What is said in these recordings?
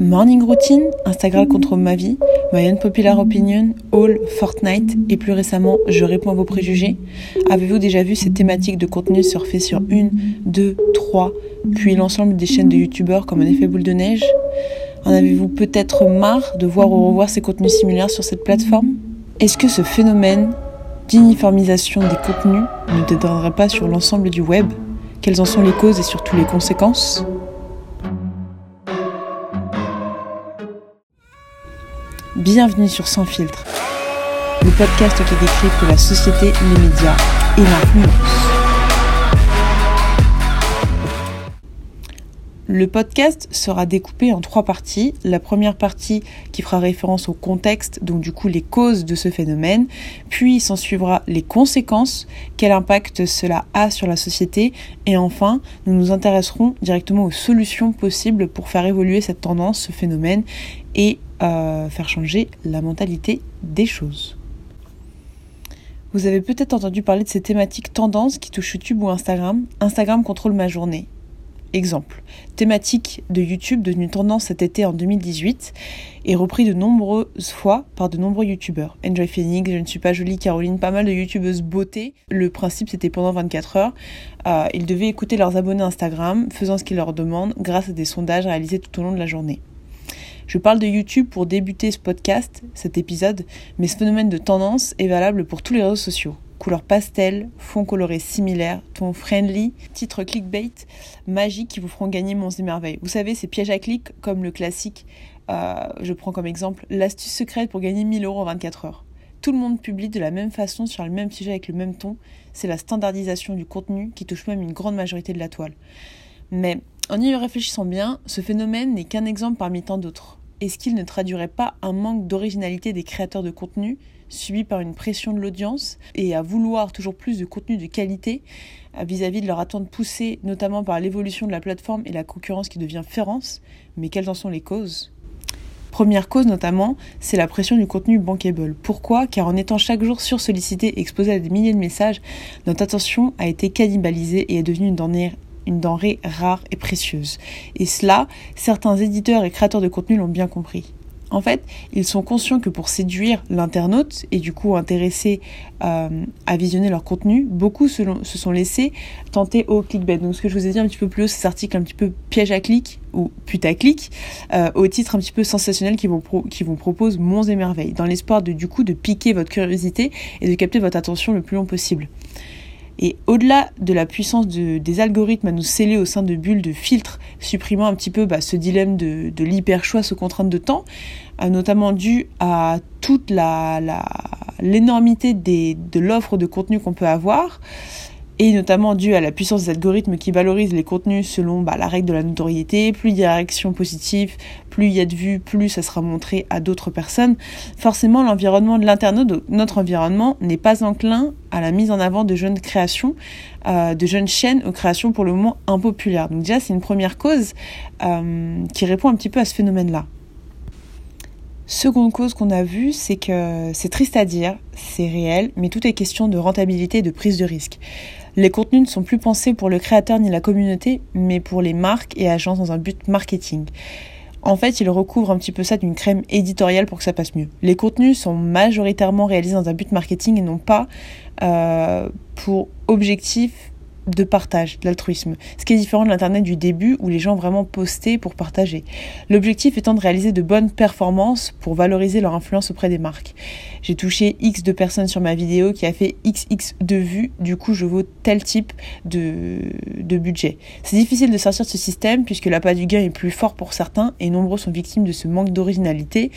Morning routine, Instagram contrôle ma vie, My Unpopular Opinion, All, Fortnite et plus récemment Je réponds à vos préjugés. Avez-vous déjà vu cette thématique de contenu surfer sur une, deux, trois, puis l'ensemble des chaînes de youtubeurs comme un effet boule de neige? En avez-vous peut-être marre de voir ou revoir ces contenus similaires sur cette plateforme? Est-ce que ce phénomène d'uniformisation des contenus ne déteindrait pas sur l'ensemble du web? Quelles en sont les causes et surtout les conséquences? Bienvenue sur Sans filtre, le podcast qui décrypte la société, les médias et l'influence. Le podcast sera découpé en trois parties. La première partie qui fera référence au contexte, donc du coup les causes de ce phénomène, puis s'en suivra les conséquences, quel impact cela a sur la société, et enfin nous nous intéresserons directement aux solutions possibles pour faire évoluer cette tendance, ce phénomène, et faire changer la mentalité des choses. Vous avez peut-être entendu parler de ces thématiques tendances qui touchent YouTube ou Instagram. Instagram contrôle ma journée. Exemple, thématique de YouTube devenue tendance cet été en 2018 et repris de nombreuses fois par de nombreux youtubeurs. Enjoy Phoenix, Je ne suis pas jolie, Caroline, pas mal de youtubeuses beauté. Le principe c'était pendant 24 heures. Euh, ils devaient écouter leurs abonnés Instagram, faisant ce qu'ils leur demandent grâce à des sondages réalisés tout au long de la journée. Je parle de YouTube pour débuter ce podcast, cet épisode, mais ce phénomène de tendance est valable pour tous les réseaux sociaux. Couleurs pastel, fond coloré similaire, ton friendly, titre clickbait, magique qui vous feront gagner mon merveilles. Vous savez, ces pièges à clics comme le classique, euh, je prends comme exemple l'astuce secrète pour gagner 1000 euros en 24 heures. Tout le monde publie de la même façon sur le même sujet avec le même ton. C'est la standardisation du contenu qui touche même une grande majorité de la toile. Mais en y réfléchissant bien, ce phénomène n'est qu'un exemple parmi tant d'autres est-ce qu'il ne traduirait pas un manque d'originalité des créateurs de contenu subi par une pression de l'audience et à vouloir toujours plus de contenu de qualité vis-à-vis de leur attente poussée, notamment par l'évolution de la plateforme et la concurrence qui devient féroce Mais quelles en sont les causes? Première cause notamment, c'est la pression du contenu bankable. Pourquoi? Car en étant chaque jour sursollicité et exposé à des milliers de messages, notre attention a été cannibalisée et est devenue une denrée une denrée rare et précieuse. Et cela, certains éditeurs et créateurs de contenu l'ont bien compris. En fait, ils sont conscients que pour séduire l'internaute et du coup intéresser euh, à visionner leur contenu, beaucoup se, sont laissés tenter au clickbait. Donc ce que je vous ai dit un petit peu plus haut, cet article un petit peu piège à clic ou putaclic, euh, au titre un petit peu sensationnel qui vous, propose monts et merveilles, dans l'espoir de du coup de piquer votre curiosité et de capter votre attention le plus long possible. Et au-delà de la puissance des algorithmes à nous sceller au sein de bulles de filtres, supprimant un petit peu bah, ce dilemme de, de l'hyper-choix sous contrainte de temps, notamment dû à toute l'énormité de l'offre de contenu qu'on peut avoir, et notamment dû à la puissance des algorithmes qui valorisent les contenus selon bah, la règle de la notoriété. Plus il y a réactions positives, plus il y a de vues, plus ça sera montré à d'autres personnes. Forcément, l'environnement de l'internaute, notre environnement, n'est pas enclin à la mise en avant de jeunes créations, euh, de jeunes chaînes aux créations pour le moment impopulaires. Donc déjà, c'est une première cause euh, qui répond un petit peu à ce phénomène-là. Seconde cause qu'on a vue, c'est que c'est triste à dire, c'est réel, mais tout est question de rentabilité et de prise de risque. Les contenus ne sont plus pensés pour le créateur ni la communauté, mais pour les marques et agences dans un but marketing. En fait, ils recouvrent un petit peu ça d'une crème éditoriale pour que ça passe mieux. Les contenus sont majoritairement réalisés dans un but marketing et non pas euh, pour objectif de partage, d'altruisme. Ce qui est différent de l'Internet du début où les gens vraiment postaient pour partager. L'objectif étant de réaliser de bonnes performances pour valoriser leur influence auprès des marques. J'ai touché X de personnes sur ma vidéo qui a fait XX de vues, du coup je vaux tel type de, de budget. C'est difficile de sortir de ce système puisque l'appât du gain est plus fort pour certains et nombreux sont victimes de ce manque d'originalité.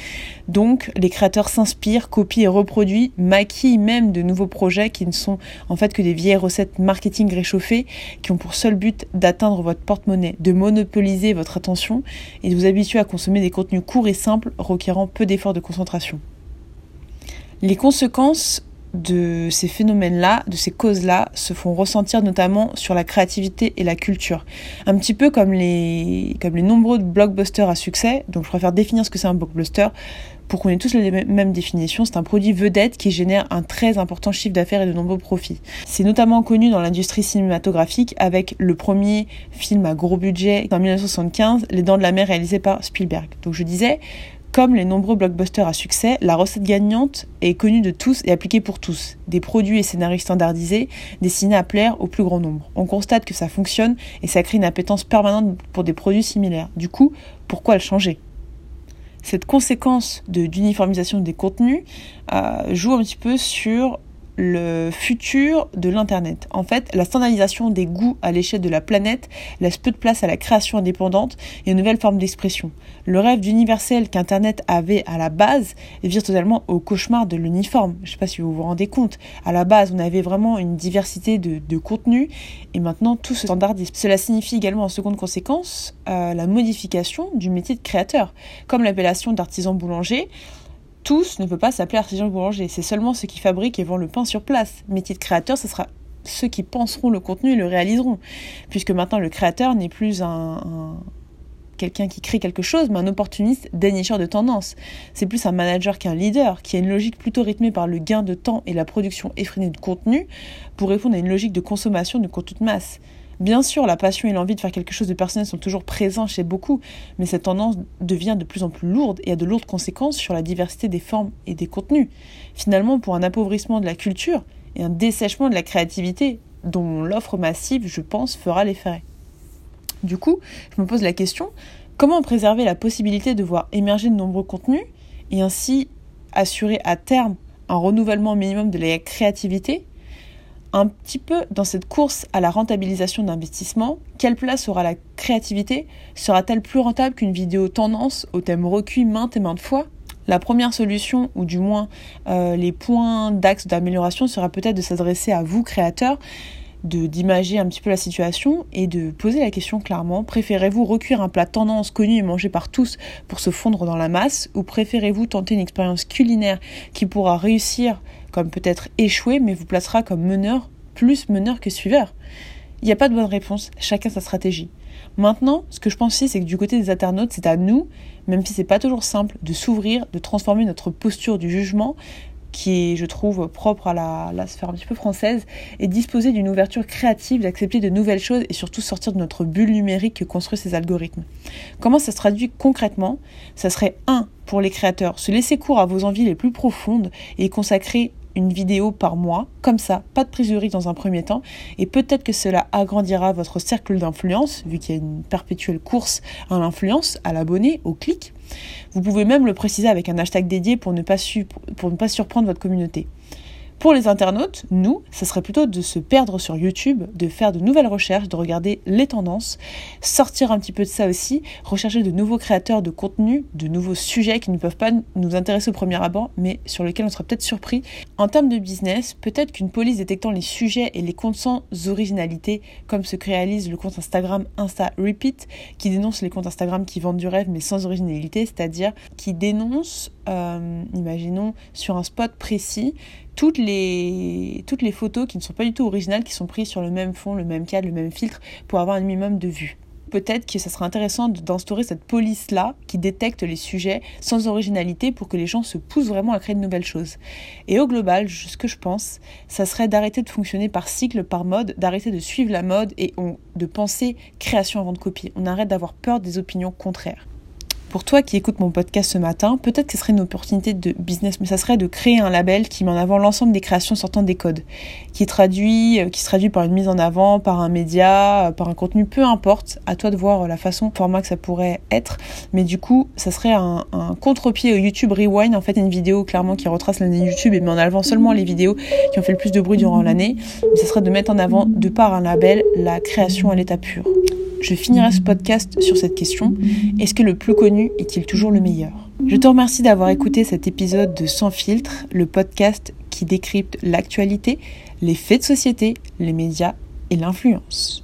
Donc les créateurs s'inspirent, copient et reproduisent, maquillent même de nouveaux projets qui ne sont en fait que des vieilles recettes marketing réchauffées qui ont pour seul but d'atteindre votre porte-monnaie, de monopoliser votre attention et de vous habituer à consommer des contenus courts et simples requérant peu d'efforts de concentration. Les conséquences de ces phénomènes-là, de ces causes-là, se font ressentir notamment sur la créativité et la culture. Un petit peu comme les, comme les nombreux blockbusters à succès, donc je préfère définir ce que c'est un blockbuster pour qu'on ait tous les mêmes définitions. C'est un produit vedette qui génère un très important chiffre d'affaires et de nombreux profits. C'est notamment connu dans l'industrie cinématographique avec le premier film à gros budget en 1975, Les Dents de la Mer réalisé par Spielberg. Donc je disais, comme les nombreux blockbusters à succès, la recette gagnante est connue de tous et appliquée pour tous. Des produits et scénarios standardisés destinés à plaire au plus grand nombre. On constate que ça fonctionne et ça crée une appétence permanente pour des produits similaires. Du coup, pourquoi le changer? Cette conséquence d'uniformisation des contenus euh, joue un petit peu sur le futur de l'Internet. En fait, la standardisation des goûts à l'échelle de la planète laisse peu de place à la création indépendante et aux nouvelles formes d'expression. Le rêve d'universel qu'Internet avait à la base vire totalement au cauchemar de l'uniforme. Je ne sais pas si vous vous rendez compte. À la base, on avait vraiment une diversité de, de contenus et maintenant tout se standardise. Cela signifie également en seconde conséquence euh, la modification du métier de créateur. Comme l'appellation d'artisan boulanger, tous ne peut pas s'appeler artisan boulanger. C'est seulement ceux qui fabriquent et vendent le pain sur place. Métier de créateur, ce sera ceux qui penseront le contenu et le réaliseront. Puisque maintenant, le créateur n'est plus un, quelqu'un qui crée quelque chose, mais un opportuniste dénicheur de tendance. C'est plus un manager qu'un leader, qui a une logique plutôt rythmée par le gain de temps et la production effrénée de contenu pour répondre à une logique de consommation de contenu de masse. Bien sûr, la passion et l'envie de faire quelque chose de personnel sont toujours présents chez beaucoup, mais cette tendance devient de plus en plus lourde et a de lourdes conséquences sur la diversité des formes et des contenus. Finalement, pour un appauvrissement de la culture et un dessèchement de la créativité, dont l'offre massive, je pense, fera l'effet. Du coup, je me pose la question, comment préserver la possibilité de voir émerger de nombreux contenus et ainsi assurer à terme un renouvellement minimum de la créativité? Un petit peu dans cette course à la rentabilisation d'investissement, quelle place aura la créativité? Sera-t-elle plus rentable qu'une vidéo tendance au thème recuit maintes et maintes fois? La première solution, ou du moins euh, les points d'axe d'amélioration, sera peut-être de s'adresser à vous, créateurs, d'imager un petit peu la situation et de poser la question clairement préférez-vous recuire un plat tendance connu et mangé par tous pour se fondre dans la masse ou préférez-vous tenter une expérience culinaire qui pourra réussir comme peut-être échouer, mais vous placera comme meneur, plus meneur que suiveur? Il n'y a pas de bonne réponse, chacun sa stratégie. Maintenant, ce que je pense c'est que du côté des internautes, c'est à nous, même si c'est pas toujours simple, de s'ouvrir, de transformer notre posture du jugement qui est, je trouve, propre à la, sphère un petit peu française, et disposer d'une ouverture créative, d'accepter de nouvelles choses et surtout sortir de notre bulle numérique que construisent ces algorithmes. Comment ça se traduit concrètement? Ça serait un pour les créateurs, se laisser court à vos envies les plus profondes et consacrer une vidéo par mois, comme ça, pas de prise dans un premier temps, et peut-être que cela agrandira votre cercle d'influence, vu qu'il y a une perpétuelle course à l'influence, à l'abonné, au clic. Vous pouvez même le préciser avec un hashtag dédié pour ne pas surprendre votre communauté. Pour les internautes, nous, ce serait plutôt de se perdre sur YouTube, de faire de nouvelles recherches, de regarder les tendances, sortir un petit peu de ça aussi, rechercher de nouveaux créateurs de contenu, de nouveaux sujets qui ne peuvent pas nous intéresser au premier abord, mais sur lesquels on sera peut-être surpris. En termes de business, peut-être qu'une police détectant les sujets et les comptes sans originalité, comme que réalise le compte Instagram Insta Repeat, qui dénonce les comptes Instagram qui vendent du rêve mais sans originalité, c'est-à-dire qui dénonce, euh, imaginons, sur un spot précis, toutes les, toutes les photos qui ne sont pas du tout originales, qui sont prises sur le même fond, le même cadre, le même filtre, pour avoir un minimum de vues. Peut-être que ça serait intéressant d'instaurer cette police-là qui détecte les sujets sans originalité pour que les gens se poussent vraiment à créer de nouvelles choses. Et au global, ce que je pense, ça serait d'arrêter de fonctionner par cycle, par mode, d'arrêter de suivre la mode et de penser création avant de copier. On arrête d'avoir peur des opinions contraires. Pour toi qui écoutes mon podcast ce matin, peut-être que ce serait une opportunité de business, mais ça serait de créer un label qui met en avant l'ensemble des créations sortant des codes, qui traduit, euh, qui se traduit par une mise en avant, par un média, euh, par un contenu, peu importe. À toi de voir la façon, format que ça pourrait être. Mais du coup, ça serait un, contre-pied au YouTube Rewind, en fait, une vidéo clairement qui retrace l'année YouTube et met en avant seulement les vidéos qui ont fait le plus de bruit durant l'année. Mais ça serait de mettre en avant, de par un label, la création à l'état pur. Je finirai ce podcast sur cette question. Est-ce que le plus connu est-il toujours le meilleur? Je te remercie d'avoir écouté cet épisode de Sans filtre, le podcast qui décrypte l'actualité, les faits de société, les médias et l'influence.